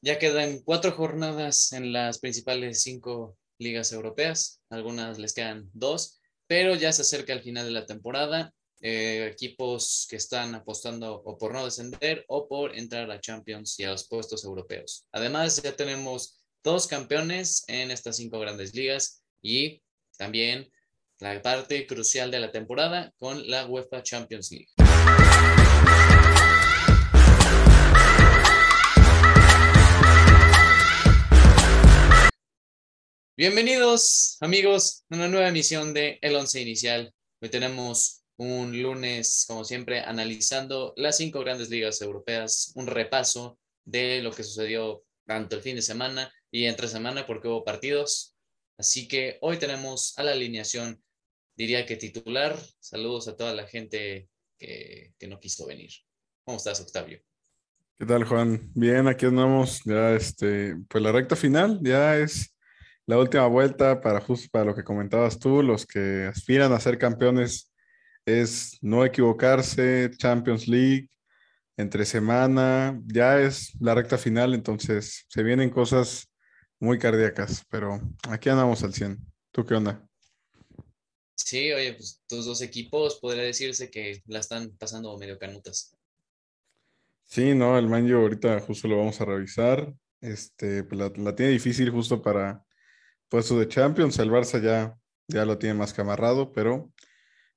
ya quedan cuatro jornadas en las principales cinco ligas europeas, algunas les quedan dos, pero ya se acerca el final de la temporada. Eh, equipos que están apostando o por no descender o por entrar a la Champions y a los puestos europeos. Además, ya tenemos dos campeones en estas cinco grandes ligas y también la parte crucial de la temporada con la UEFA Champions League. Bienvenidos amigos a una nueva emisión de El Once Inicial. Hoy tenemos un lunes, como siempre, analizando las cinco grandes ligas europeas, un repaso de lo que sucedió tanto el fin de semana y entre semana porque hubo partidos. Así que hoy tenemos a la alineación, diría que titular. Saludos a toda la gente que, que no quiso venir. ¿Cómo estás, Octavio? ¿Qué tal, Juan? Bien, aquí andamos ya, este, pues la recta final ya es la última vuelta para justo para lo que comentabas tú, los que aspiran a ser campeones es no equivocarse, Champions League, entre semana, ya es la recta final, entonces se vienen cosas muy cardíacas, pero aquí andamos al 100. ¿Tú qué onda? Sí, oye, pues tus dos equipos podría decirse que la están pasando medio canutas. Sí, no, el Manjo ahorita justo lo vamos a revisar. Este, pues la, la tiene difícil justo para puesto de Champions. El Barça ya, ya lo tiene más que amarrado, pero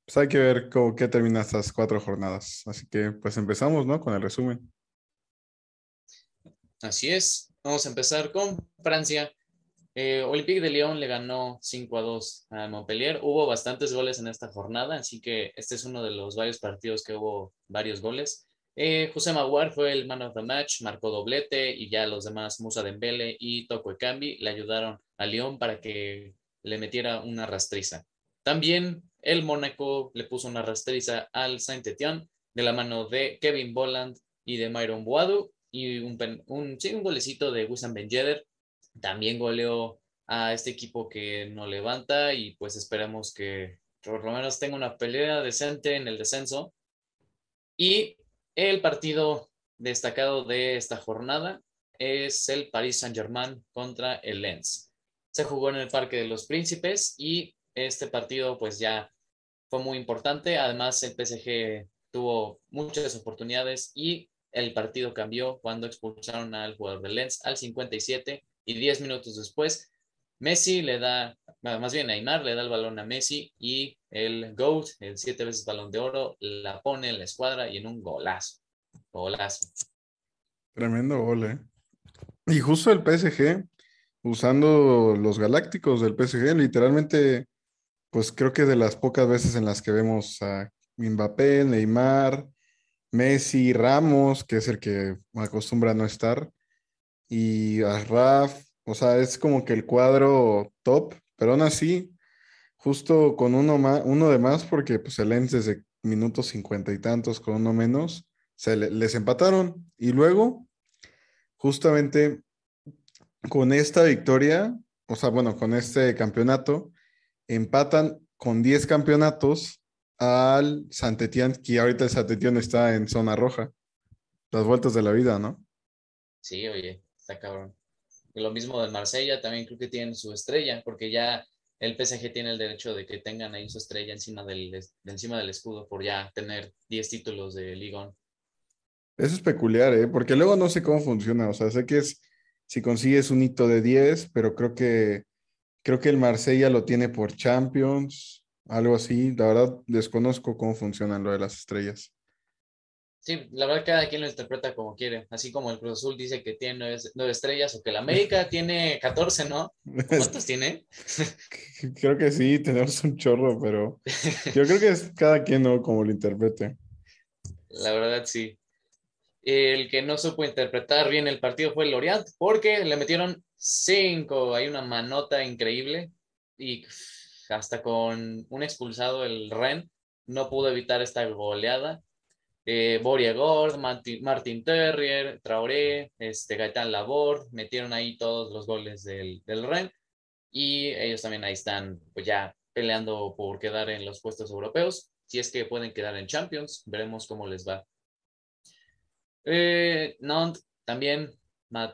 pues hay que ver cómo, qué termina estas cuatro jornadas. Así que pues empezamos, ¿no? Con el resumen. Así es. Vamos a empezar con Francia. Eh, Olympique de Lyon le ganó 5 a 2 a Montpellier. Hubo bastantes goles en esta jornada, así que este es uno de los varios partidos que hubo varios goles. Eh, José Maguar fue el man of the match, marcó doblete y ya los demás, Musa Dembele y Toko Ekambi, le ayudaron a Lyon para que le metiera una rastriza. También el Mónaco le puso una rastriza al Saint-Étienne de la mano de Kevin Bolland y de Myron Boadu y un, un, un golecito de Wissam Ben Yedder. También goleó a este equipo que no levanta y pues esperemos que por lo menos tenga una pelea decente en el descenso. Y el partido destacado de esta jornada es el Paris Saint-Germain contra el Lens. Se jugó en el Parque de los Príncipes y este partido pues ya fue muy importante. Además el PSG tuvo muchas oportunidades y el partido cambió cuando expulsaron al jugador del Lens al 57 y 10 minutos después Messi le da, más bien Neymar le da el balón a Messi y el GOAT, el siete veces balón de oro, la pone en la escuadra y en un golazo. Golazo. Tremendo gol, ¿eh? Y justo el PSG, usando los galácticos del PSG, literalmente, pues creo que de las pocas veces en las que vemos a Mbappé, Neymar, Messi, Ramos, que es el que acostumbra a no estar, y a Raf, o sea, es como que el cuadro top, pero aún así, justo con uno, más, uno de más, porque pues el Lens desde minutos cincuenta y tantos con uno menos, se les empataron. Y luego, justamente con esta victoria, o sea, bueno, con este campeonato, empatan con 10 campeonatos al Santetian, que ahorita el Santetian está en zona roja. Las vueltas de la vida, ¿no? Sí, oye, está cabrón. Lo mismo del Marsella, también creo que tienen su estrella, porque ya el PSG tiene el derecho de que tengan ahí su estrella encima del, encima del escudo por ya tener 10 títulos de Ligón. Eso es peculiar, ¿eh? porque luego no sé cómo funciona. O sea, sé que es si consigues un hito de 10, pero creo que creo que el Marsella lo tiene por Champions, algo así. La verdad, desconozco cómo funcionan lo de las estrellas. Sí, la verdad cada quien lo interpreta como quiere, así como el Cruz Azul dice que tiene nueve, estrellas o que el América tiene 14, ¿no? ¿Cuántos tiene? creo que sí, tenemos un chorro, pero yo creo que es cada quien, ¿no? Como lo interprete. La verdad, sí. El que no supo interpretar bien el partido fue el Lorient, porque le metieron cinco, hay una manota increíble y hasta con un expulsado el Ren no pudo evitar esta goleada eh, Boria Gord, Martin, Terrier, Traoré, este, Gaitán Labor, metieron ahí todos los goles del, del REN y ellos también ahí están pues ya peleando por quedar en los puestos europeos. Si es que pueden quedar en Champions, veremos cómo les va. Eh, Nantes también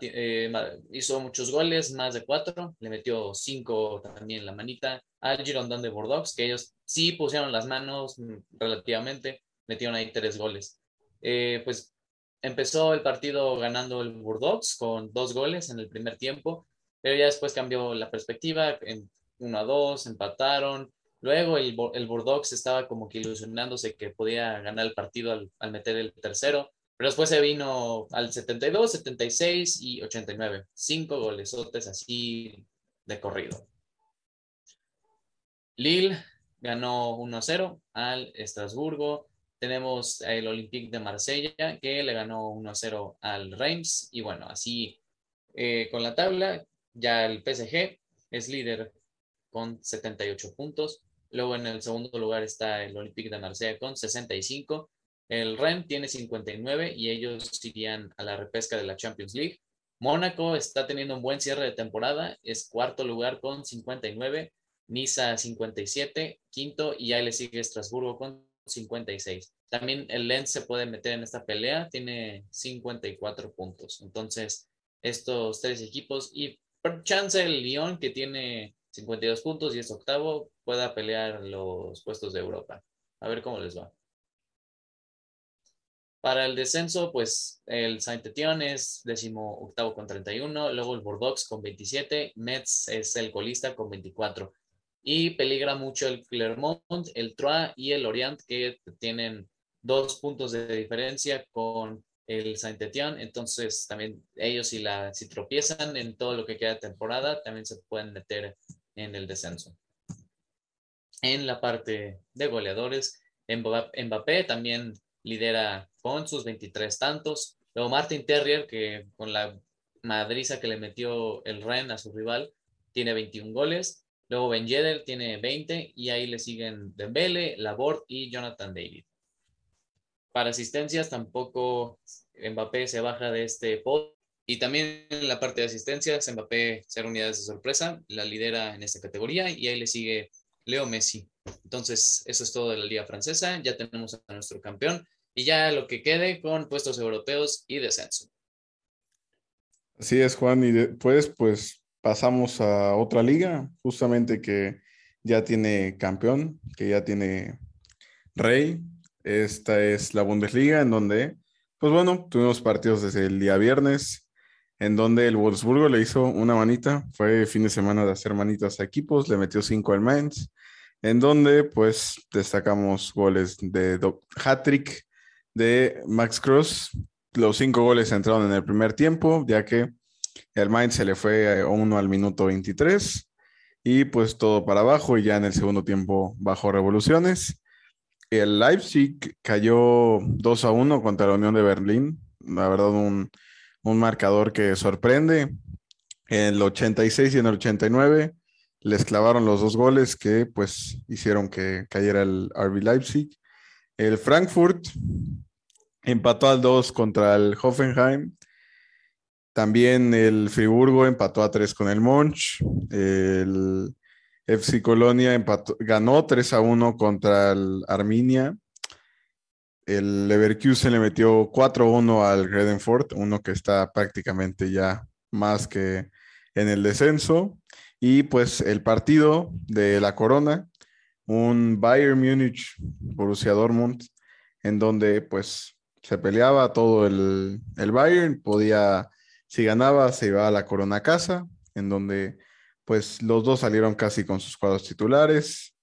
eh, hizo muchos goles, más de cuatro, le metió cinco también la manita al Girondin de Bordeaux, que ellos sí pusieron las manos mm, relativamente, metieron ahí tres goles. Eh, pues empezó el partido ganando el Bordeaux con dos goles en el primer tiempo, pero ya después cambió la perspectiva, en 1 a 2, empataron. Luego el, el estaba como que ilusionándose que podía ganar el partido al, al meter el tercero, pero después se vino al 72, 76 y 89. Cinco golesotes así de corrido. Lille ganó 1-0 al Estrasburgo. Tenemos el Olympique de Marsella que le ganó 1-0 al Reims. Y bueno, así eh, con la tabla, ya el PSG es líder con 78 puntos. Luego en el segundo lugar está el Olympique de Marsella con 65. El Rennes tiene 59 y ellos irían a la repesca de la Champions League. Mónaco está teniendo un buen cierre de temporada, es cuarto lugar con 59, Niza 57, quinto y ahí le sigue Estrasburgo con 56. También el Lens se puede meter en esta pelea, tiene 54 puntos. Entonces, estos tres equipos y por chance el Lyon que tiene 52 puntos y es octavo pueda pelear los puestos de Europa. A ver cómo les va. Para el descenso, pues el Saint-Étienne es décimo octavo con 31, luego el Bordeaux con 27, Metz es el colista con 24. Y peligra mucho el Clermont, el Troyes y el Orient, que tienen dos puntos de diferencia con el Saint-Étienne. Entonces, también ellos, si, si tropiezan en todo lo que queda de temporada, también se pueden meter en el descenso. En la parte de goleadores, Mbappé también lidera con sus 23 tantos. Luego Martin Terrier, que con la madriza que le metió el Ren a su rival, tiene 21 goles. Luego Ben Yedder tiene 20 y ahí le siguen Dembele, Laborde y Jonathan David. Para asistencias tampoco Mbappé se baja de este podio. Y también en la parte de asistencias, Mbappé, cero unidades de sorpresa, la lidera en esta categoría y ahí le sigue Leo Messi. Entonces, eso es todo de la Liga Francesa. Ya tenemos a nuestro campeón y ya lo que quede con puestos europeos y descenso. Así es, Juan, y después pues pasamos a otra liga, justamente que ya tiene campeón, que ya tiene rey. Esta es la Bundesliga, en donde, pues bueno, tuvimos partidos desde el día viernes, en donde el Wolfsburgo le hizo una manita, fue fin de semana de hacer manitas a equipos, le metió cinco al Mainz, en donde pues destacamos goles de hat-trick de Max Cruz. Los cinco goles entraron en el primer tiempo, ya que el Mainz se le fue uno al minuto 23 y pues todo para abajo y ya en el segundo tiempo bajó revoluciones. El Leipzig cayó 2 a 1 contra la Unión de Berlín. La verdad, un, un marcador que sorprende. En el 86 y en el 89 les clavaron los dos goles que pues hicieron que cayera el RB Leipzig. El Frankfurt empató al 2 contra el Hoffenheim. También el Friburgo empató a 3 con el Monch. El FC Colonia ganó 3 a 1 contra el Arminia. El Leverkusen le metió 4 a 1 al Gredenford, uno que está prácticamente ya más que en el descenso. Y pues el partido de la Corona, un Bayern Múnich, Borussia Dortmund, en donde pues se peleaba todo el, el Bayern, podía, si ganaba, se iba a la corona casa, en donde pues los dos salieron casi con sus cuadros titulares.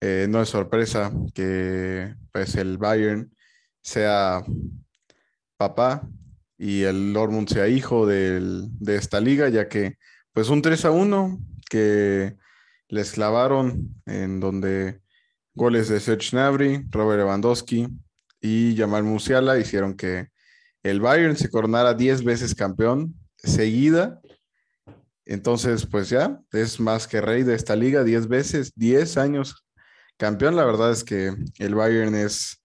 Eh, no es sorpresa que pues el Bayern sea papá y el Dortmund sea hijo de esta liga, ya que pues un 3 a 1 que les clavaron en donde goles de Serge Gnabry, Robert Lewandowski, y Jamal Musiala hicieron que el Bayern se coronara 10 veces campeón seguida. Entonces, pues ya, es más que rey de esta liga, 10 veces, 10 años campeón. La verdad es que el Bayern es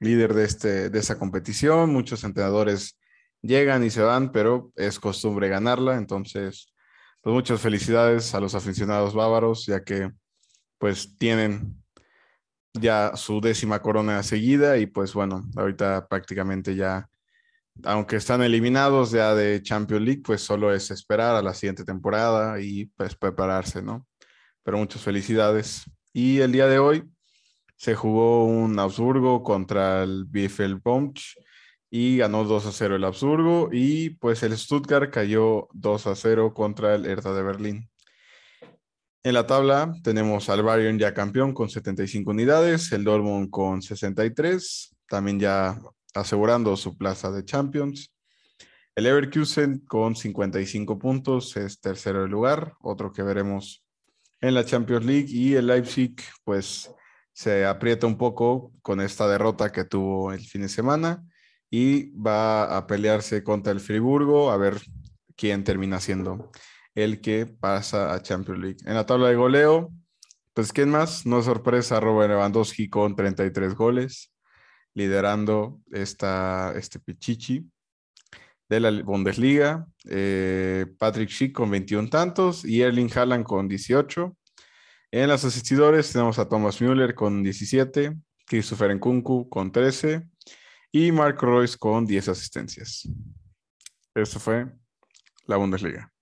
líder de, este, de esta competición. Muchos entrenadores llegan y se van, pero es costumbre ganarla. Entonces, pues muchas felicidades a los aficionados bávaros, ya que pues tienen ya su décima corona seguida y pues bueno, ahorita prácticamente ya aunque están eliminados ya de Champions League, pues solo es esperar a la siguiente temporada y pues prepararse, ¿no? Pero muchas felicidades. Y el día de hoy se jugó un Augsburgo contra el Bielefeld Bombch y ganó 2 a 0 el Augsburgo y pues el Stuttgart cayó 2 a 0 contra el Hertha de Berlín. En la tabla tenemos al Bayern ya campeón con 75 unidades, el Dortmund con 63, también ya asegurando su plaza de Champions. El Leverkusen con 55 puntos es tercero lugar, otro que veremos en la Champions League y el Leipzig pues se aprieta un poco con esta derrota que tuvo el fin de semana y va a pelearse contra el Friburgo a ver quién termina siendo el que pasa a Champions League. En la tabla de goleo, pues quién más, no sorpresa, Robert Lewandowski con 33 goles, liderando esta, este Pichichi de la Bundesliga, eh, Patrick Schick con 21 tantos y Erling Haaland con 18. En los asistidores tenemos a Thomas Müller con 17, Christopher Nkunku con 13 y Mark Royce con 10 asistencias. Esto fue la Bundesliga.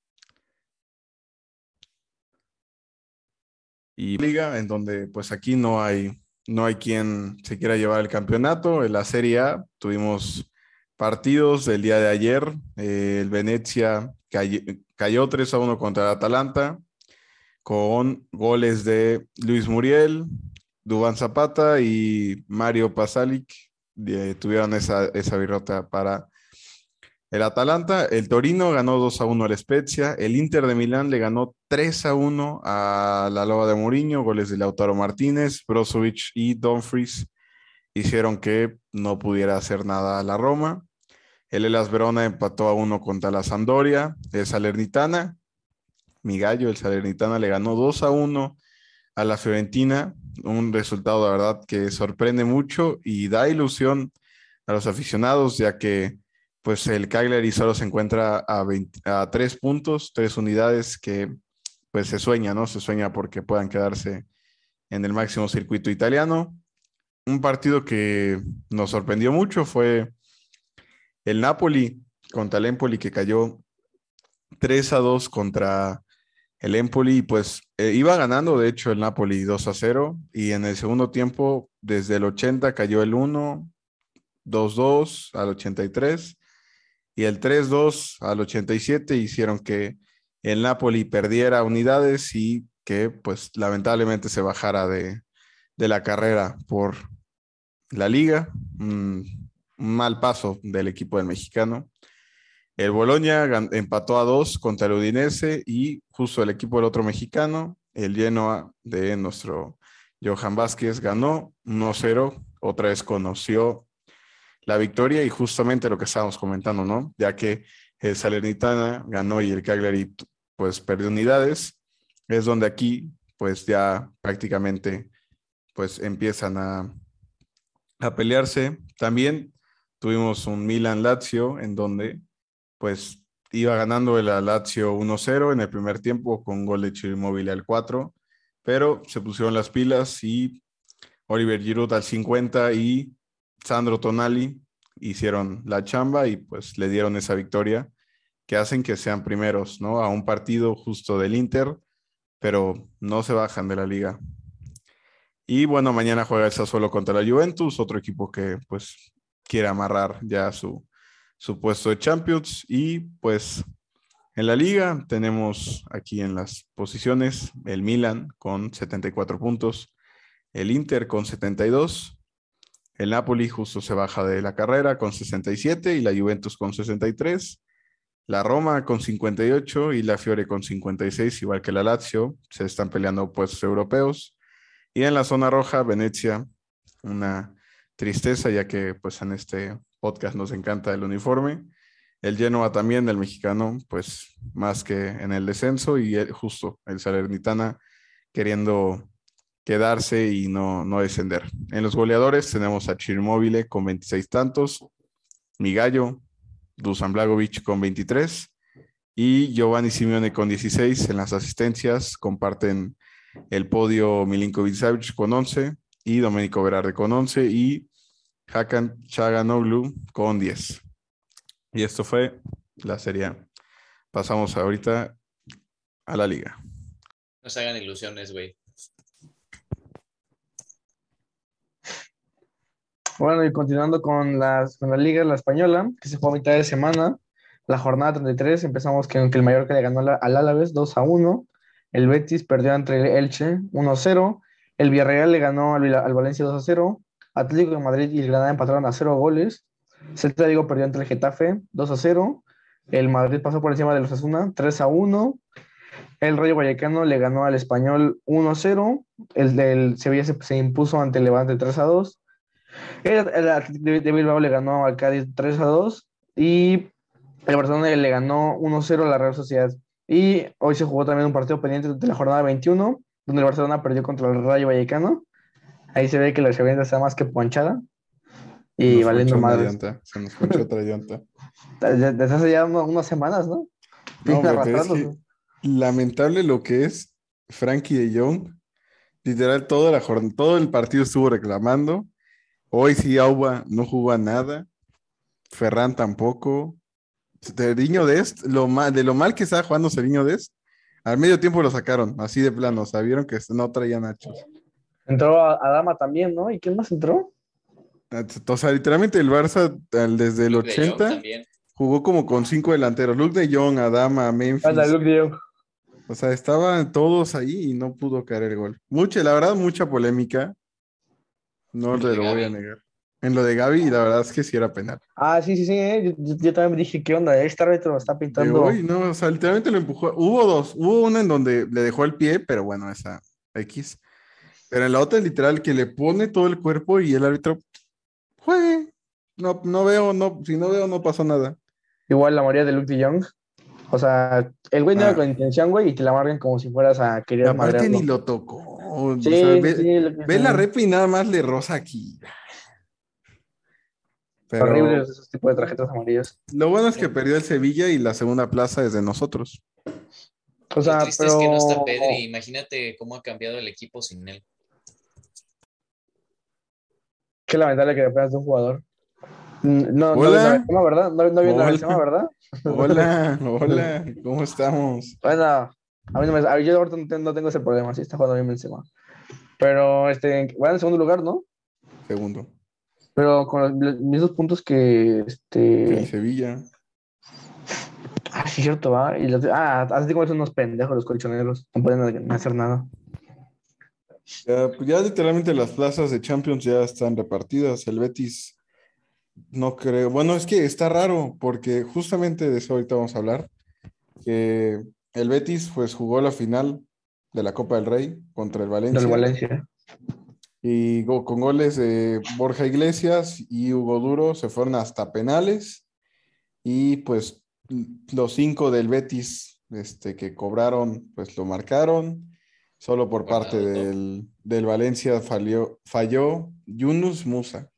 Y liga en donde pues aquí no hay no hay quien se quiera llevar el campeonato. En la Serie A tuvimos partidos del día de ayer. Eh, el Venecia cayó, 3 a 1 contra el Atalanta con goles de Luis Muriel, Dubán Zapata y Mario Pasalic. Eh, tuvieron esa, esa para el Atalanta. El Torino ganó 2 a 1 al Spezia. El Inter de Milán le ganó 3 a 1 a la Loba de Mourinho. Goles de Lautaro Martínez, Brozovic y Dumfries hicieron que no pudiera hacer nada a la Roma. El Elas Verona empató a 1 contra la Sampdoria. El Salernitana mi gallo, el Salernitana, le ganó 2 a 1 a la Fiorentina. Un resultado, de verdad, que sorprende mucho y da ilusión a los aficionados, ya que pues el Cagliari solo se encuentra a, 20, a 3 puntos, 3 unidades que pues se sueña, ¿no? Se sueña porque puedan quedarse en el máximo circuito italiano. Un partido que nos sorprendió mucho fue el Napoli contra el Empoli que cayó 3 a 2 contra el Empoli, pues eh, iba ganando, de hecho, el Napoli 2 a 0 y en el segundo tiempo, desde el 80 cayó el 1, 2-2 al 83 y el 3-2 al 87 hicieron que el Napoli perdiera unidades y que pues lamentablemente se bajara de, la carrera por la liga. un mal paso del equipo del mexicano. El Boloña empató a dos contra el Udinese y justo el equipo del otro mexicano, el Genoa de nuestro Johan Vázquez, ganó 1-0. Otra vez conoció la victoria y justamente lo que estábamos comentando, ¿no? Ya que el Salernitana ganó y el Cagliari pues perdió unidades, es donde aquí pues ya prácticamente pues empiezan a, a pelearse. También tuvimos un Milan-Lazio en donde pues iba ganando el Lazio 1-0 en el primer tiempo con gol de Chirimóvil al 4, pero se pusieron las pilas y Oliver Giroud al 50 y Sandro Tonali hicieron la chamba y pues le dieron esa victoria que hacen que sean primeros, ¿no? A un partido justo del Inter, pero no se bajan de la liga. Y bueno, mañana juega el Sassuolo contra la Juventus, otro equipo que pues quiere amarrar ya su, su puesto de Champions. Y pues en la liga tenemos aquí en las posiciones el Milan con 74 puntos, el Inter con 72, el Napoli justo se baja de la carrera con 67 y la Juventus con 63. La Roma con 58 y la Fiore con 56, igual que la Lazio, se están peleando puestos europeos. Y en la zona roja, Venecia, una tristeza, ya que pues en este podcast nos encanta el uniforme. El Genoa también, el mexicano, pues más que en el descenso y justo el Salernitana queriendo quedarse y no, no descender. En los goleadores tenemos a Chirmóvile con 26 tantos, Migallo, Dusan Blagovic con 23 y Giovanni Simeone con 16 en las asistencias. Comparten el podio Milinkovic Savic con 11 y Domenico Berardi con 11 y Hakan Chaganoglu con 10. Y esto fue la Serie. Pasamos ahorita a la liga. No se hagan ilusiones, güey. Bueno, y continuando con, las, con la Liga, la Española, que se fue a mitad de semana, la jornada 33, empezamos con que el Mallorca le ganó al Álaves 2 a 1, el Betis perdió entre el Elche 1 a 0, el Villarreal le ganó al, al Valencia 2 a 0, Atlético de Madrid y el Granada empataron a 0 goles, Celta Vigo perdió entre el Getafe 2 a 0, el Madrid pasó por encima de los Asuna 3 a 1, el Rayo Vallecano le ganó al Español 1 a 0, el del Sevilla se, se impuso ante el Levante 3 a 2, el, el de Bilbao le ganó al Cádiz 3 a 2 y el Barcelona le ganó 1-0 a la Real Sociedad. Y hoy se jugó también un partido pendiente de la jornada 21, donde el Barcelona perdió contra el Rayo Vallecano. Ahí se ve que la Sevilla está más que ponchada. Y valiendo madre. Se nos ponchó otra llanta. Desde hace ya unas semanas, ¿no? no lamentable lo que es Frankie de Jong. Literal, toda la jornada, todo el partido estuvo reclamando. Hoy sí, Auba no jugó a nada. Ferran tampoco. Ceriño Dest, lo mal, de lo mal que estaba jugando Ceriño Dest, al medio tiempo lo sacaron, así de plano, sabieron que no traía nachos. Entró Adama también, ¿no? ¿Y quién más entró? O sea, literalmente el Barça desde el Luke 80 jugó como con cinco delanteros. Luke de Jong, Adama, Memphis. Luke de Jong. O sea, estaban todos ahí y no pudo caer el gol. Mucha, la verdad, mucha polémica. No te lo voy a negar. En lo de Gaby, y la verdad es que sí era penal. Ah, sí, sí, sí. ¿eh? Yo, también me dije, ¿qué onda? Este árbitro está pintando. Uy, no, o sea, literalmente lo empujó. Hubo dos. Hubo una en donde le dejó el pie, pero bueno, esa X. Pero en la otra, literal, que le pone todo el cuerpo y el árbitro juegue. No, no veo, no, si no veo, no pasó nada. Igual la mayoría de Luke de Young. O sea, el güey no era ah. con intención, güey, y te la marquen como si fueras a querer Aparte ni lo tocó. Sí, ve, ve la repa y nada más le rosa aquí. Horribles esos tipos de tarjetas amarillas. Lo bueno es que perdió el Sevilla y la segunda plaza es de nosotros. O sea, lo triste es que no está Pedri. Imagínate cómo ha cambiado el equipo sin él. Qué lamentable que apenas de un jugador. No, hola. no, ¿verdad? No, no viene la ¿verdad? Hola, hola, ¿cómo estamos? Bueno, a mí no me, yo ahorita no tengo ese problema, sí está jugando bien Benzema. Pero, este, bueno, en segundo lugar, ¿no? Segundo. Pero con los mismos puntos que este. En Sevilla. Ah, sí, cierto, va. Y los, ah, así como son unos pendejos los colchoneros. No pueden hacer nada. Ya, pues ya literalmente las plazas de Champions ya están repartidas. El Betis, no creo. Bueno, es que está raro, porque justamente de eso ahorita vamos a hablar. Que el Betis, pues, jugó la final de la Copa del Rey contra el Valencia. Del Valencia. Y con goles de Borja Iglesias y Hugo Duro se fueron hasta penales. Y pues los cinco del Betis este, que cobraron pues lo marcaron. Solo por parte del, Valencia falló, falló Yunus Musa.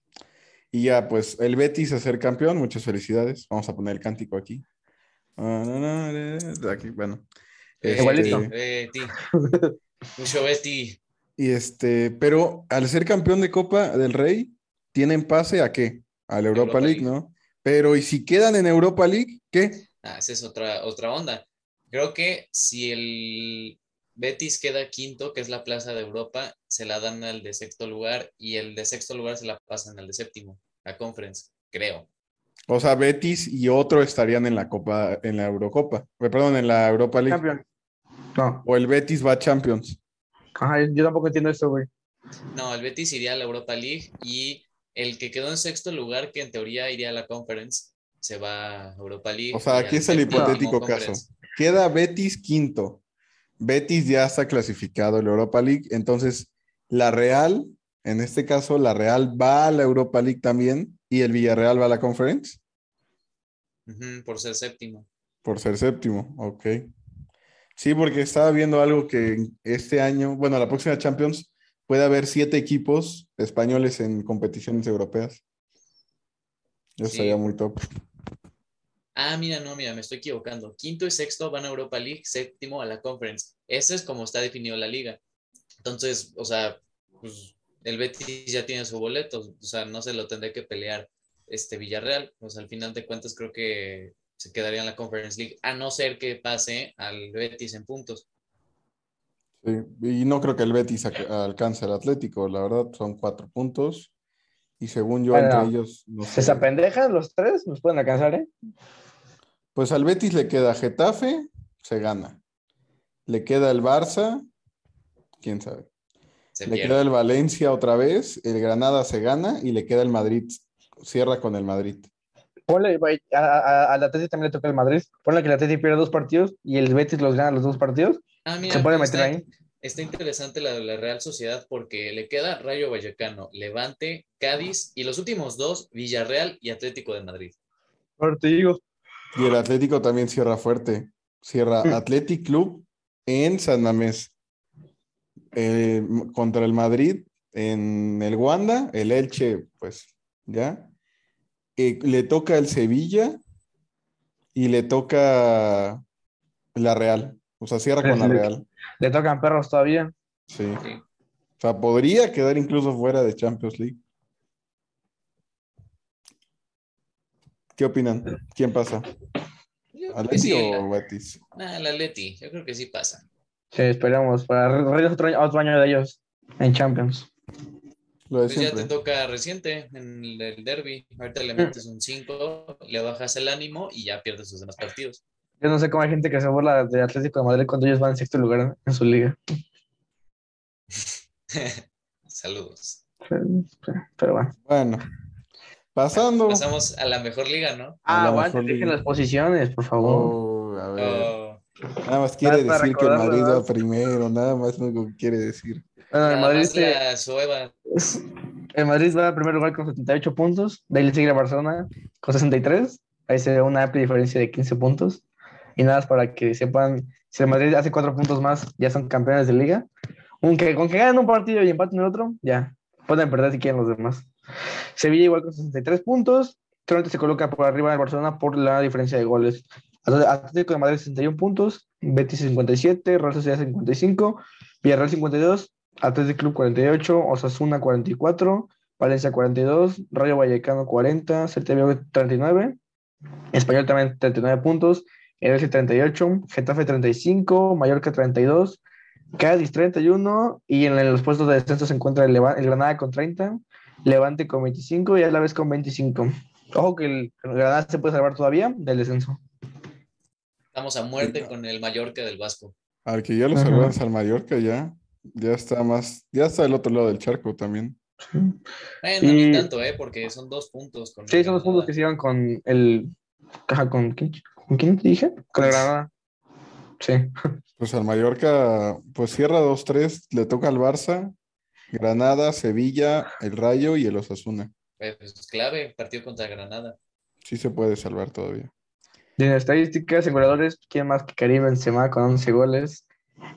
Y ya pues el Betis a ser campeón. Muchas felicidades. Vamos a poner el cántico aquí aquí bueno este, Mucho Betty. Y este, pero al ser campeón de Copa del Rey, tienen pase a qué? A la Europa, League, ¿no? Pero ¿y si quedan en Europa League, qué? Ah, esa es otra, otra onda. Creo que si el Betis queda quinto, que es la plaza de Europa, se la dan al de sexto lugar y el de sexto lugar se la pasan al de séptimo, la conference, creo. O sea, Betis y otro estarían en la Copa, en la Eurocopa, eh, perdón, en la Europa League. No. O el Betis va a Champions. Ajá, yo tampoco entiendo esto, güey. No, el Betis iría a la Europa League y el que quedó en sexto lugar, que en teoría iría a la Conference, se va a Europa League. O sea, aquí es el hipotético caso. Queda Betis quinto. Betis ya está clasificado en la Europa League, entonces la Real, en este caso, la Real va a la Europa League también y el Villarreal va a la Conference. por ser séptimo. Por ser séptimo, ok. Sí, porque estaba viendo algo que este año, bueno, la próxima Champions puede haber siete equipos españoles en competiciones europeas. Eso estaría muy top. Ah, mira, no, mira, me estoy equivocando. Quinto y sexto van a Europa League, séptimo a la Conference. Ese es como está definido la liga. Entonces, o sea, pues el Betis ya tiene su boleto, o sea, no se lo tendré que pelear este Villarreal. Pues al final de cuentas creo que se quedaría en la Conference League, a no ser que pase al Betis en puntos. Sí, y no creo que el Betis alcance al Atlético, la verdad, son cuatro puntos. Y según yo, entre ellos. No ¿Se los tres? ¿Nos pueden alcanzar, eh? Pues al Betis le queda Getafe, se gana. Le queda el Barça, quién sabe. Le queda el Valencia otra vez, el Granada se gana y le queda el Madrid, cierra con el Madrid. Ponle, al Atlético también le toca el Madrid. Ponle que el Atlético pierde dos partidos y el Betis los gana los dos partidos. Ah, se puede meter ahí. Está interesante la de la Real Sociedad porque le queda Rayo Vallecano, Levante, Cádiz y los últimos dos, Villarreal y Atlético de Madrid. Ahora digo. Y el Atlético también cierra fuerte. Cierra. Athletic Club en San Mamés. Eh, contra el Madrid en el Wanda, el Elche, pues ya. Eh, le toca el Sevilla y le toca la Real. O sea, cierra con la Real. Le tocan perros todavía. Sí. O sea, podría quedar incluso fuera de Champions League. ¿Qué opinan? ¿Quién pasa? ¿Atleti o Betis? Ah, el Atleti, yo creo que sí pasa. Sí, esperamos. Para otro, otro año de ellos en Champions. pues ya te toca reciente en el derby. Ahorita le metes un 5, le bajas el ánimo y ya pierdes sus demás partidos. Yo no sé cómo hay gente que se burla de Atlético de Madrid cuando ellos van en sexto lugar en su liga. Saludos. Pero, bueno. Bueno. Pasando. Pasamos a la mejor liga, ¿no? Ah, aguante, dejen las posiciones, por favor. Oh, a ver. Oh. Nada más quiere decir que el Madrid va primero, nada más lo quiere decir. Bueno, el Madrid, el Madrid va a primer lugar con 78 puntos, de ahí le sigue a Barcelona con 63, ahí se ve una amplia diferencia de 15 puntos. Y nada, para que sepan, si el Madrid hace cuatro puntos más, ya son campeones de liga. Aunque con que ganen un partido y empaten el otro, ya pueden perder si quieren los demás. Sevilla igual con 63 puntos. Solamente se coloca por arriba del Barcelona por la diferencia de goles. Atlético de Madrid 61 puntos, Betis 57, Real Sociedad 55, Villarreal 52, Atlético Club 48, Osasuna 44, Valencia 42, Rayo Vallecano 40, CTV 39, Español también 39 puntos, el 38, Getafe 35, Mallorca 32, Cádiz 31 y en los puestos de descenso se encuentra el, Granada con 30, Levante con 25 y a la vez con 25. Ojo que el, Granada se puede salvar todavía del descenso. Estamos a muerte con el Mallorca del Vasco. Al que ya lo salvamos al Mallorca ya, ya está más, ya está del otro lado del charco también. Bueno, ni tanto, ¿eh? Porque son dos puntos. Con sí, son dos puntos que se con el... Caja con... ¿Con quién te dije? Con el Granada. Sí. Pues al Mallorca, pues cierra 2-3, le toca al Barça, Granada, Sevilla, el Rayo y el Osasuna. Pues, pues clave, partido contra Granada. Sí se puede salvar todavía. En estadísticas, en goleadores, ¿quién más que Karim Benzema con 11 goles?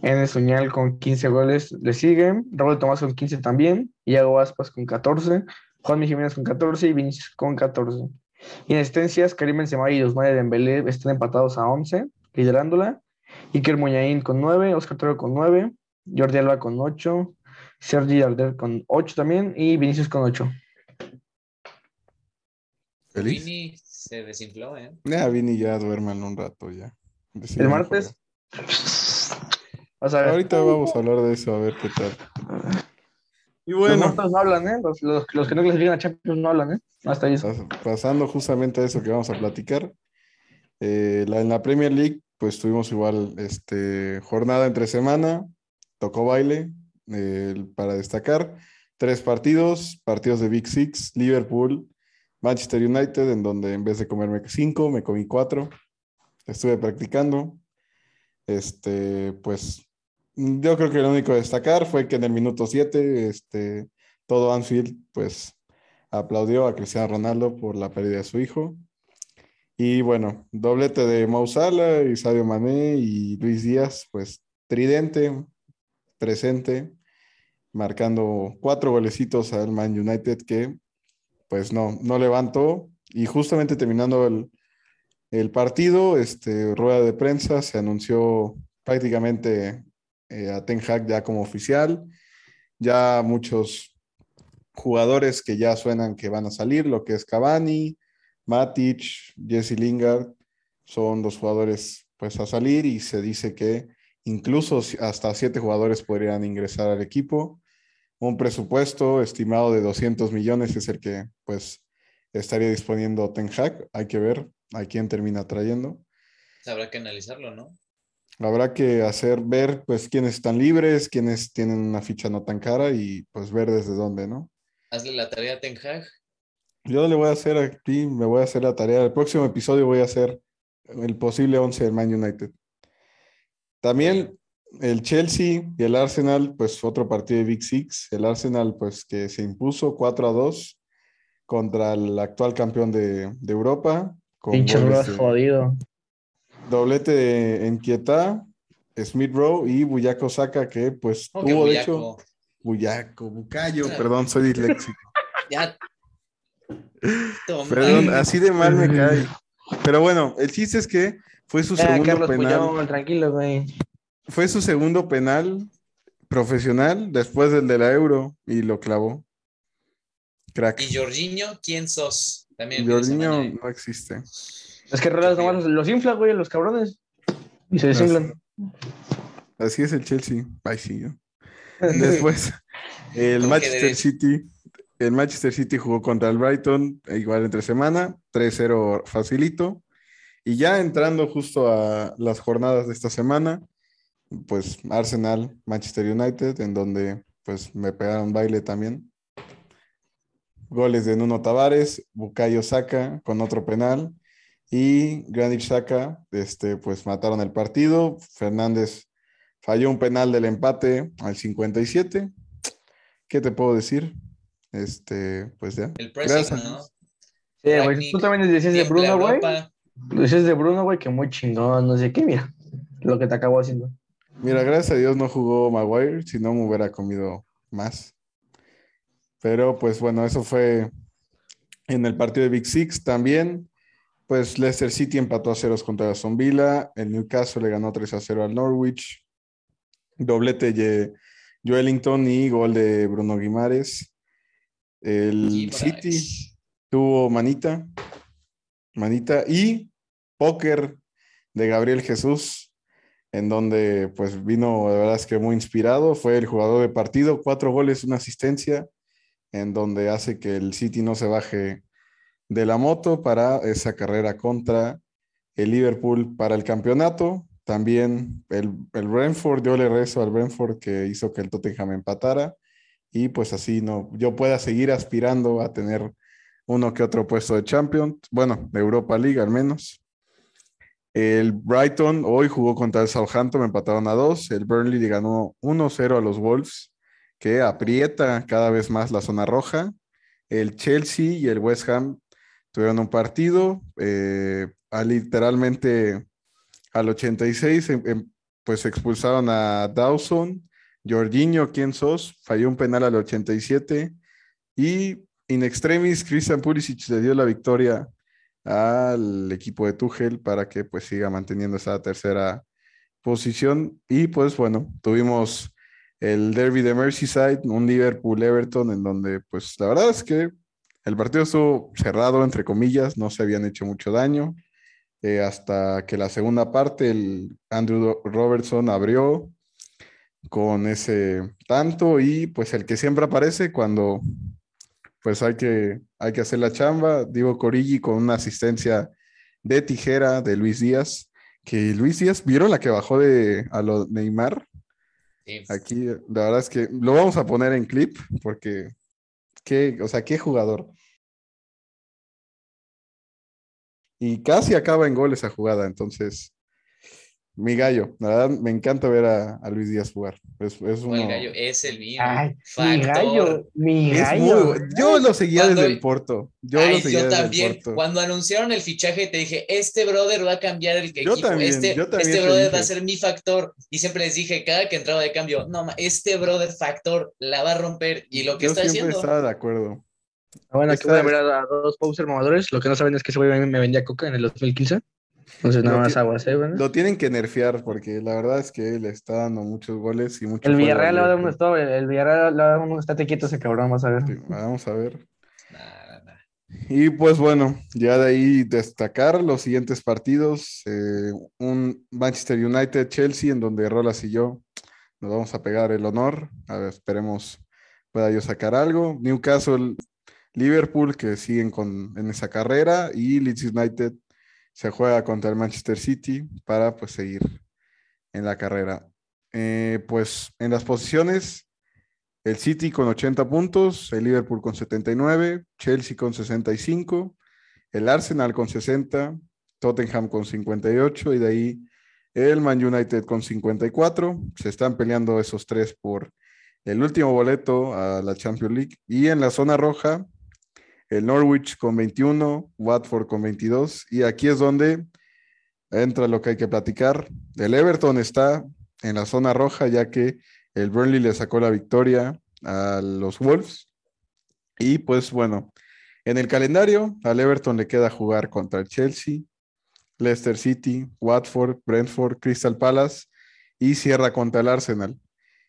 el Suñal con 15 goles le siguen, Roberto Tomás con 15 también, Iago Aspas con 14, Juan Jiménez con 14 y Vinicius con 14. Y en asistencias, Karim Benzema y Ousmane Dembélé están empatados a 11, liderándola. Iker Muñain con 9, Oscar Toro con 9, Jordi Alba con 8, Sergi Alder con 8 también y Vinicius con 8. ¿Feliz? Se desinfló, ¿eh? Ya, Vini ya duerme en un rato ya. el martes. Ahorita vamos a hablar de eso, a ver qué tal. Y bueno. Los no hablan, ¿eh? Los, los, los, que no clasifican a Champions no hablan, ¿eh? Hasta ahí. Pasando justamente a eso que vamos a platicar. Eh, la, en la Premier League, pues tuvimos igual este, jornada entre semana, tocó baile eh, para destacar. Tres partidos, partidos de Big Six, Liverpool, Manchester United, en donde en vez de comerme cinco, me comí cuatro. Estuve practicando. Este, pues yo creo que lo único a destacar fue que en el minuto 7, este, todo Anfield, pues, aplaudió a Cristiano Ronaldo por la pérdida de su hijo. Y bueno, doblete de Mausala, y Sadio Mané y Luis Díaz, pues, tridente, presente, marcando cuatro golecitos al Man United que, pues, no, no levantó. Y justamente terminando el, partido, este, rueda de prensa, se anunció prácticamente eh, a Ten Hag ya como oficial. Ya muchos jugadores que ya suenan que van a salir, lo que es Cavani, Matic, Jesse Lingard, son los jugadores pues a salir y se dice que incluso hasta siete jugadores podrían ingresar al equipo. Un presupuesto estimado de 200 millones es el que pues estaría disponiendo Ten Hag. Hay que ver a quién termina trayendo. Habrá que analizarlo, ¿no? Habrá que hacer ver pues quiénes están libres, quiénes tienen una ficha no tan cara y pues ver desde dónde, ¿no? Hazle la tarea a Ten Hag. Yo le voy a hacer aquí, me voy a hacer la tarea. El próximo episodio voy a hacer el posible 11 del Man United. También el Chelsea y el Arsenal, pues otro partido de Big Six. El Arsenal, pues que se impuso 4 a 2 contra el actual campeón de, de Europa. Pinche jodido. Doblete de Enquieta, Smith Rowe y Buyako Saka, que pues tuvo de hecho. Buyaco, Bucayo, perdón, soy disléxico. ya. Perdón, así de mal me cae. Pero bueno, el chiste es que fue su segundo penal. tranquilo, güey. Fue su segundo penal profesional después del de la Euro y lo clavó. Crack. ¿Y Jorginho, quién sos? También Jorginho no existe. Es que Rolas nomás los infla, güey, los cabrones. Y se desinflan. Así es el Chelsea. Ay, sí, yo. Después, el Manchester City. El Manchester City jugó contra el Brighton, igual entre semana, 3-0 facilito. Y ya entrando justo a las jornadas de esta semana, pues Arsenal, Manchester United, en donde pues me pegaron baile también. Goles de Nuno Tavares, Bukayo Saka con otro penal y Granit Saka, este, pues mataron el partido. Fernández falló un penal del empate al 57. ¿Qué te puedo decir? Este, pues ya. El pressing, ¿no? Sí, güey. Tú también decías de Bruno, güey. Decías de Bruno, güey, que muy chingón, no sé qué, mira. Lo que te acabo haciendo. Mira, gracias a Dios no jugó Maguire, si no me hubiera comido más. Pero pues bueno, eso fue en el partido de Big Six también. Pues Leicester City empató a ceros contra Aston Villa. El Newcastle le ganó 3 a 0 al Norwich. Doblete de Joelinton y gol de Bruno Guimares. El City tuvo manita. Manita y póker de Gabriel Jesús, en donde pues vino, de verdad es que muy inspirado. Fue el jugador de partido, cuatro goles, una asistencia, en donde hace que el City no se baje de la moto para esa carrera contra el Liverpool para el campeonato. También el, el Brentford, yo le rezo al Brentford que hizo que el Tottenham empatara y pues así no, yo pueda seguir aspirando a tener uno que otro puesto de Champions, bueno, de Europa League al menos. El Brighton hoy jugó contra el Southampton, empataron a dos. El Burnley le ganó 1-0 a los Wolves, que aprieta cada vez más la zona roja. El Chelsea y el West Ham tuvieron un partido, eh, a literalmente al 86, em, em, pues expulsaron a Dawson, Jorginho, ¿quién sos? Falló un penal al 87 y in extremis, Christian Pulisic le dio la victoria al equipo de Tuchel para que pues siga manteniendo esa tercera posición y pues bueno, tuvimos el derby de Merseyside, un Liverpool-Everton en donde pues la verdad es que el partido estuvo cerrado, entre comillas, no se habían hecho mucho daño. Eh, hasta que la segunda parte, el Andrew Robertson abrió con ese tanto y pues el que siempre aparece cuando pues hay que, hay que hacer la chamba, Diego Corigi con una asistencia de tijera de Luis Díaz, que Luis Díaz, ¿vieron la que bajó de a lo Neymar? Aquí, la verdad es que lo vamos a poner en clip porque Qué, o sea, qué jugador. Y casi acaba en gol esa jugada, entonces mi gallo, la verdad me encanta ver a, Luis Díaz jugar. Es, es uno... gallo es el mío. mi gallo, mi gallo. yo lo seguía desde el Porto. Yo lo seguía yo también. Cuando anunciaron el fichaje te dije, este brother va a cambiar el equipo. este, este brother va a ser mi factor. Y siempre les dije, cada que entraba de cambio, no, este brother factor la va a romper. Y lo que está haciendo. Yo siempre estaba de acuerdo. Bueno, aquí voy a ver a, dos Poser mamadores. Lo que no saben es que ese güey me vendía coca en el 2015. Entonces nada Lo más aguas, ¿eh? Lo tienen que nerfear porque la verdad es que le está dando muchos goles y mucho El Villarreal le va a dar un stop, el Villarreal le va a dar un estate quieto ese cabrón, vas a ver. Sí, Vamos a ver. Nah, nah, nah. Y pues bueno, ya de ahí destacar los siguientes partidos. eh, un Manchester United-Chelsea en donde Rolas y yo nos vamos a pegar el honor. A ver, esperemos pueda yo sacar algo. Newcastle, Liverpool que siguen con, en esa carrera y Leeds United se juega contra el Manchester City para pues seguir en la carrera. Eh, pues en las posiciones, el City con 80 puntos, el Liverpool con 79, Chelsea con 65, el Arsenal con 60, Tottenham con 58 y de ahí el Man United con 54. Se están peleando esos tres por el último boleto a la Champions League. Y en la zona roja, el Norwich con 21, Watford con 22. Y aquí es donde entra lo que hay que platicar. El Everton está en la zona roja ya que el Burnley le sacó la victoria a los Wolves. Y pues bueno, en el calendario al Everton le queda jugar contra el Chelsea, Leicester City, Watford, Brentford, Crystal Palace y cierra contra el Arsenal.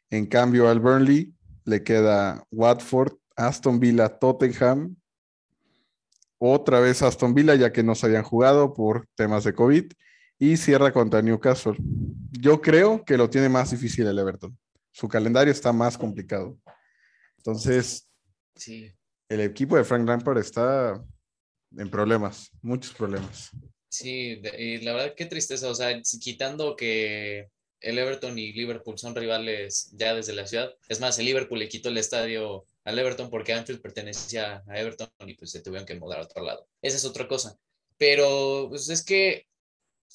En cambio al Burnley le queda Watford, Aston Villa, Tottenham. Otra vez Aston Villa ya que no se habían jugado por temas de COVID y cierra contra Newcastle. Yo creo que lo tiene más difícil el Everton. Su calendario está más complicado. Entonces, Sí, el equipo de Frank Lampard está en problemas, muchos problemas. sí, y la verdad qué tristeza, o sea, quitando que el Everton y Liverpool son rivales ya desde la ciudad, es más, el Liverpool le quitó el estadio al Everton porque Anfield pertenecía a Everton y pues se tuvieron que mudar a otro lado. Esa es otra cosa. Pero pues es que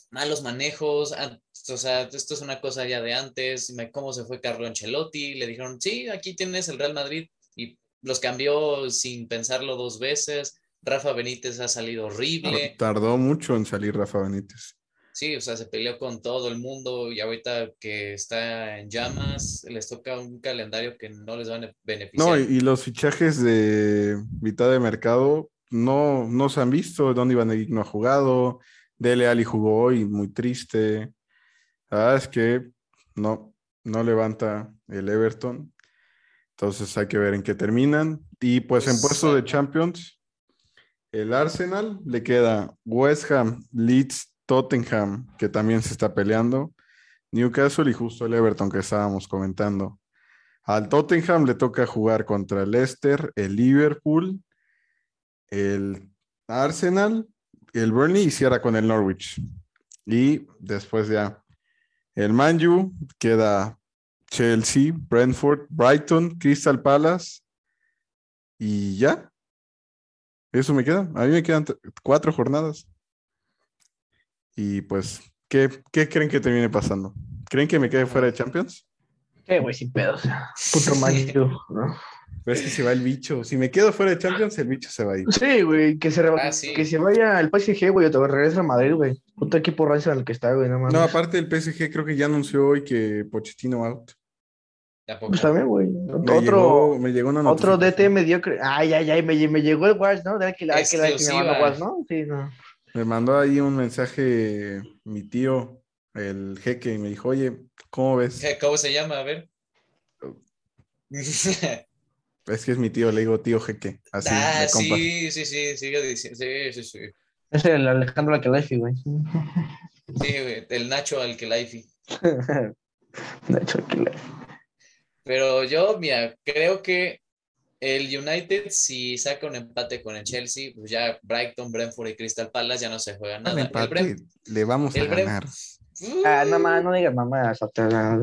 malos manejos, ah, o sea, esto es una cosa ya de antes, cómo se fue Carlo Ancelotti, le dijeron, sí, aquí tienes el Real Madrid y los cambió sin pensarlo dos veces. Rafa Benítez ha salido horrible. Tardó mucho en salir Rafa Benítez. Sí, o sea, se peleó con todo el mundo y ahorita que está en llamas, les toca un calendario que no les va a beneficiar. No, y, los fichajes de mitad de mercado no, no se han visto. Donny Van de Beek no ha jugado. Dele Ali jugó hoy, muy triste. Ah, es que no, no levanta el Everton. Entonces hay que ver en qué terminan. Y pues en Pues, puesto de Champions, el Arsenal le queda West Ham, Leeds, Tottenham, que también se está peleando, Newcastle y justo el Everton que estábamos comentando. Al Tottenham le toca jugar contra el Leicester, el Liverpool, el Arsenal, el Burnley y cierra con el Norwich. Y después ya el Manju queda Chelsea, Brentford, Brighton, Crystal Palace y ya. Eso me queda. A mí me quedan cuatro jornadas. Y pues, ¿qué, qué creen que termine pasando? ¿Creen que me quede fuera de Champions? Qué güey, sin pedos. Puto Manju, ¿no? Pero es que se va el bicho. Si me quedo fuera de Champions, el bicho se va a ir. Sí, güey, que se, Ah, sí. que se vaya al PSG, güey, o te regresa a Madrid, güey. Puto equipo rancio en el que está, güey, no mames. No, aparte el PSG creo que ya anunció hoy que Pochettino out. Pues también, güey. Me Otro, llegó, me llegó una otro. DT mediocre. Ay, ay, ay, me, me llegó el Watch, ¿no? De que, la- que, la- que me Exclusiva. mandó Watch, ¿no? Sí, no. Me mandó ahí un mensaje mi tío, el jeque, y me dijo, oye, ¿cómo ves? ¿Qué- ¿Cómo se llama? A ver. Es que es mi tío, le digo tío jeque, así, ah, sí, sí, sí, sigue diciendo. Sí, sí, sí. Es el Alejandro Alcalaifi, güey. Sí, güey, el Nacho Alkelaifi. De hecho, Alcalaifi. Pero yo, mira, creo que el United, si saca un empate con el Chelsea, pues ya Brighton, Brentford y Crystal Palace ya no se juega Al nada. El empate, Brent- le vamos a ganar. Ah, no más, no digas sea,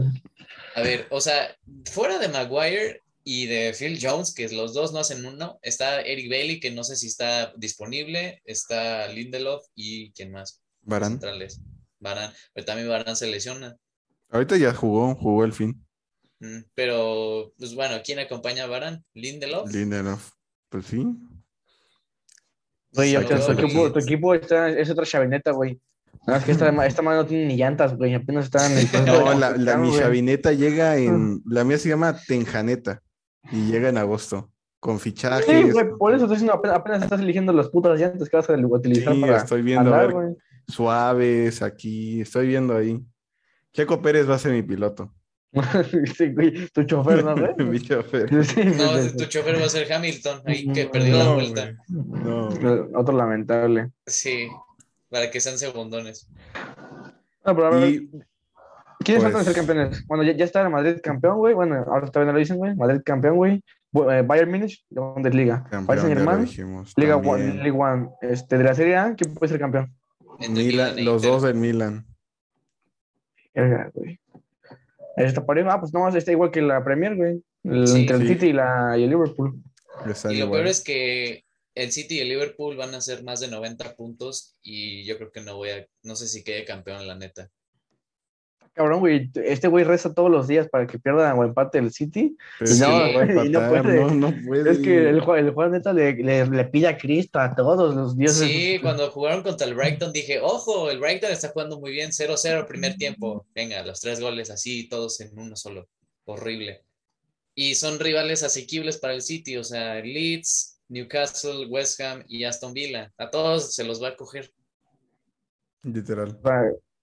A ver, o sea, fuera de Maguire y de Phil Jones, que los dos no hacen uno, está Eric Bailey, que no sé si está disponible, está Lindelof y ¿quién más? Varane. Centrales. Varane, pero también Varane se lesiona. Ahorita ya jugó, jugó el fin. Mm, Pero, pues bueno, ¿quién acompaña a Varane? Lindelof. Lindelof. Pues sí. Güey, tu, equipo, tu equipo está, es otra chavineta, güey. Más que esta, esta mano no tiene ni llantas, güey. Apenas está en el proceso de No, la, mi chavineta llega en. La mía se llama Tenjaneta y llega en agosto. Con fichajes. Sí, güey, por eso estoy diciendo, apenas, apenas estás eligiendo las putas llantas que vas a utilizar Sí, para estoy viendo a ver suaves aquí. Estoy viendo ahí. Checo Pérez va a ser mi piloto. Sí, güey, tu chofer, ¿no, güey? mi chofer. Sí, No, sí, sí. tu chofer va a ser Hamilton, ahí que perdió la vuelta. güey. No. Otro lamentable. Sí, para que sean segundones. No, pero a ver, Y ¿quiénes pues- faltan ser campeones? Bueno, ya, ya está el Madrid campeón, güey. Bueno, ahora no lo dicen, güey. Madrid campeón, güey. Eh, Bayern Múnich, de Bundesliga. campeón, Paris Saint Germain. Liga también. One, League One. Este, de la Serie A, ¿quién puede ser campeón? Milan- e los dos del Milan. Verga, güey. Está parejo. Ah, pues no, está igual que la Premier, güey. El- Sí. entre el Sí. City y, la, y el Liverpool. Y lo peor es que el City y el Liverpool van a hacer más de 90 puntos y yo creo que no voy a, no sé si quede campeón, la neta. Cabrón, güey. Este güey reza todos los días para que pierda o empate el City. Sí, no, a y no puede. no, no puede. Es que el, el Juan neta le, le, le pide a Cristo a todos los dioses. Sí, cuando jugaron contra el Brighton dije, ojo, el Brighton está jugando muy bien, 0-0 primer tiempo. Venga, los tres goles así, todos en uno solo. Horrible. Y son rivales asequibles para el City, o sea, Leeds, Newcastle, West Ham y Aston Villa. A todos se los va a coger. Literal.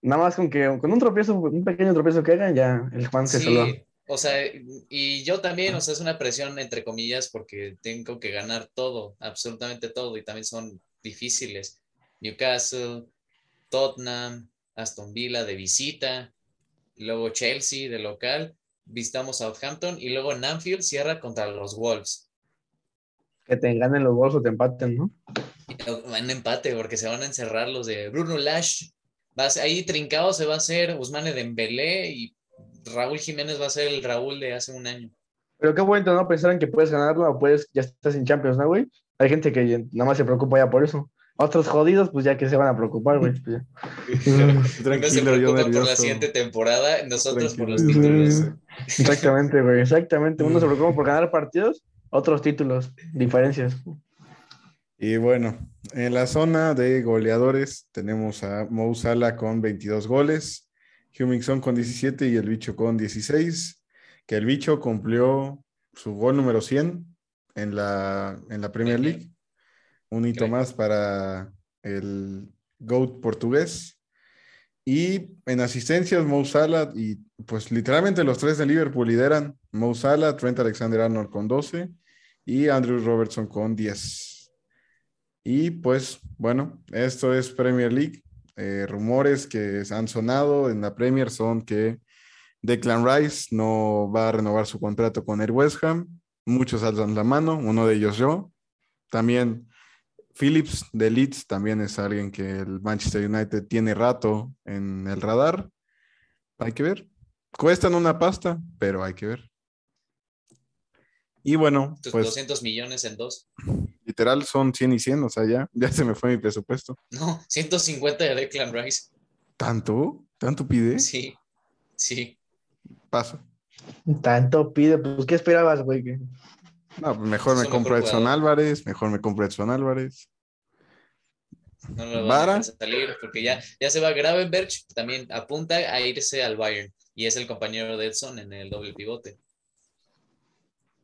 Nada más con que con un tropiezo, un pequeño tropiezo que hagan, ya el Juan se Sí, o sea, y yo también, o sea, es una presión entre comillas porque tengo que ganar todo, absolutamente todo, y también son difíciles. Newcastle, Tottenham, Aston Villa de visita, luego Chelsea de local, visitamos Southampton y luego en Anfield cierra contra los Wolves. Que te ganen los gols o te empaten, ¿no? En empate porque se van a encerrar los de Bruno Lash. Va a ser- ahí trincado se va a hacer Usmane Dembélé y Raúl Jiménez va a ser el Raúl de hace un año. Pero qué bueno, ¿no? Pensar en que puedes ganarlo o puedes, ya estás en Champions, ¿no, güey? Hay gente que ya nada más se preocupa ya por eso. Otros jodidos, pues ya que se van a preocupar, güey. pues se Tranquilo, yo preocupa por la siguiente temporada, nosotros por los títulos. Exactamente, güey, exactamente. Uno se preocupa por ganar partidos, otros títulos, diferencias. Y bueno, en la zona de goleadores tenemos a Mo Salah con 22 goles, Hummingson con 17 y el bicho con 16, que el bicho cumplió su gol número 100 en la, en la Premier League. Un hito más para el GOAT portugués. Y en asistencias, Mo Salah y pues literalmente los tres de Liverpool lideran. Mo Salah, Trent Alexander-Arnold con 12 y Andrew Robertson con 10. Y pues bueno, esto es Premier League. Eh, rumores que han sonado en la Premier son que Declan Rice no va a renovar su contrato con el West Ham. Muchos alzan la mano, uno de ellos yo. También Phillips de Leeds también es alguien que el Manchester United tiene rato en el radar. Hay que ver. Cuestan una pasta, pero hay que ver. Y bueno, Tus pues 200 millones en dos. Literal son 100 y 100, o sea, ya, ya se me fue mi presupuesto. No, 150 de Declan Rice. ¿Tanto? ¿Tanto pide? Sí, sí. Paso. Tanto pide, pues, ¿qué esperabas, güey? No, pues mejor me compro mejor Edson. Álvarez, mejor me compro a Edson Álvarez. No lo Vara. a salir porque ya, ya se va Gravenberg, también apunta a irse al Bayern y es el compañero de Edson en el doble pivote.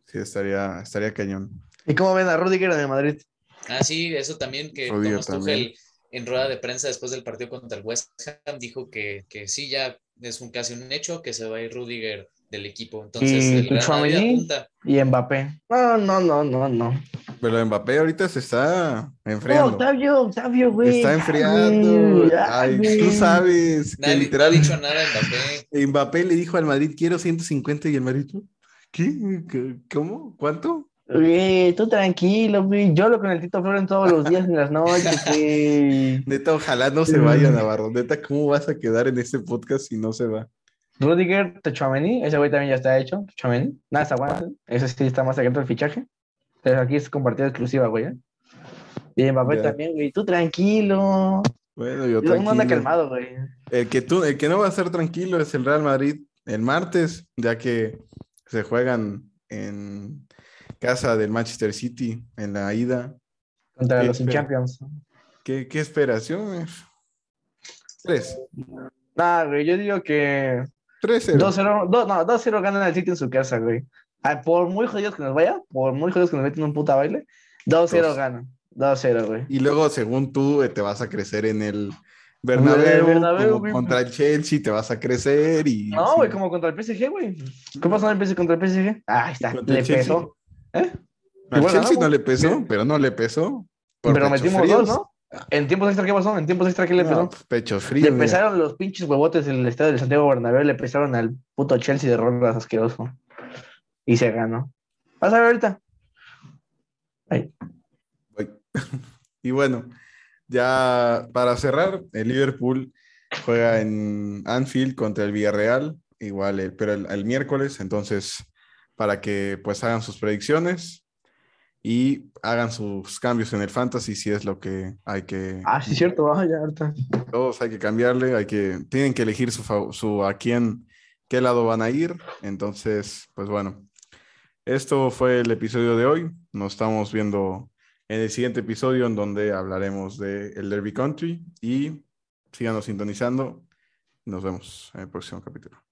Sí, estaría, estaría cañón. ¿Y cómo ven a Rudiger en el Madrid? Ah, sí, eso también que Rudiger Thomas también. Tuchel en rueda de prensa después del partido contra el West Ham dijo que, que sí, ya es un casi un hecho que se va a ir Rudiger del equipo. Entonces, ¿Y apunta. Y Mbappé. No, no, no, no, no. Pero Mbappé ahorita se está No, enfriando. Octavio, Octavio, güey. está enfriando. Ay, Ay, tú sabes que Nadie, no ha literal dicho nada Mbappé. Mbappé le dijo al Madrid, quiero 150 y el Madrid, ¿qué? ¿Qué? ¿Cómo? ¿Cuánto? Güey, tú tranquilo, güey. Yo lo con el Tito Flores todos los días en las noches, güey. Neta, ojalá no se vaya Navarro. Neta, ¿cómo vas a quedar en este podcast si no se va? Rudiger, Tchouaméni, ese güey también ya está hecho. Tchouaméni, nada, está bueno. Ese sí está más secreto el fichaje. Pero aquí es compartida exclusiva, güey. ¿eh? Y Mbappé también, güey. Tú tranquilo. Bueno, yo Uno anda tranquilo. calmado, güey. El que, tú, el que no va a estar tranquilo es el Real Madrid el martes, ya que se juegan en casa del Manchester City en la ida. Contra Sí, los Champions. ¿Qué, qué esperas? Yo, eh, Tres. Nah, güey, yo digo que 3-0. 2-0, do- no, 2-0 ganan el City en su casa, güey. Por muy jodidos que nos vaya, por muy jodidos que nos meten un puta baile, 2-0 Dos. ganan. 2-0, güey. Y luego, según tú, eh, te vas a crecer en el, Bernabéu, Bernabéu, como contra el Chelsea te vas a crecer y... No, güey, como contra el PSG, güey. ¿Qué pasó en el PSG contra el PSG? Ah, ahí está, le pesó. ¿Eh? Al Chelsea no le pesó, pero no le pesó. Pero metimos fríos. dos, ¿no? ¿En tiempos extra qué pasó? ¿En tiempos extra qué le No, pesó? pues, pechos Le fríos. mira. pesaron los pinches huevotes del estadio de Santiago Bernabéu, le pesaron al puto Chelsea de rondas asqueroso. Y se ganó. Vas a ver ahorita. Ahí. Y bueno, ya para cerrar, el Liverpool juega en Anfield contra el Villarreal, igual, el- pero el, el miércoles, entonces para que pues hagan sus predicciones y hagan sus cambios en el fantasy si es lo que hay que Ah, sí, cierto, ah, ya ahorita. todos hay que cambiarle, hay que tienen que elegir su, a quién qué lado van a ir, entonces pues bueno, esto fue el episodio de hoy, nos estamos viendo en el siguiente episodio en donde hablaremos de el Derby Country y síganos sintonizando, nos vemos en el próximo capítulo.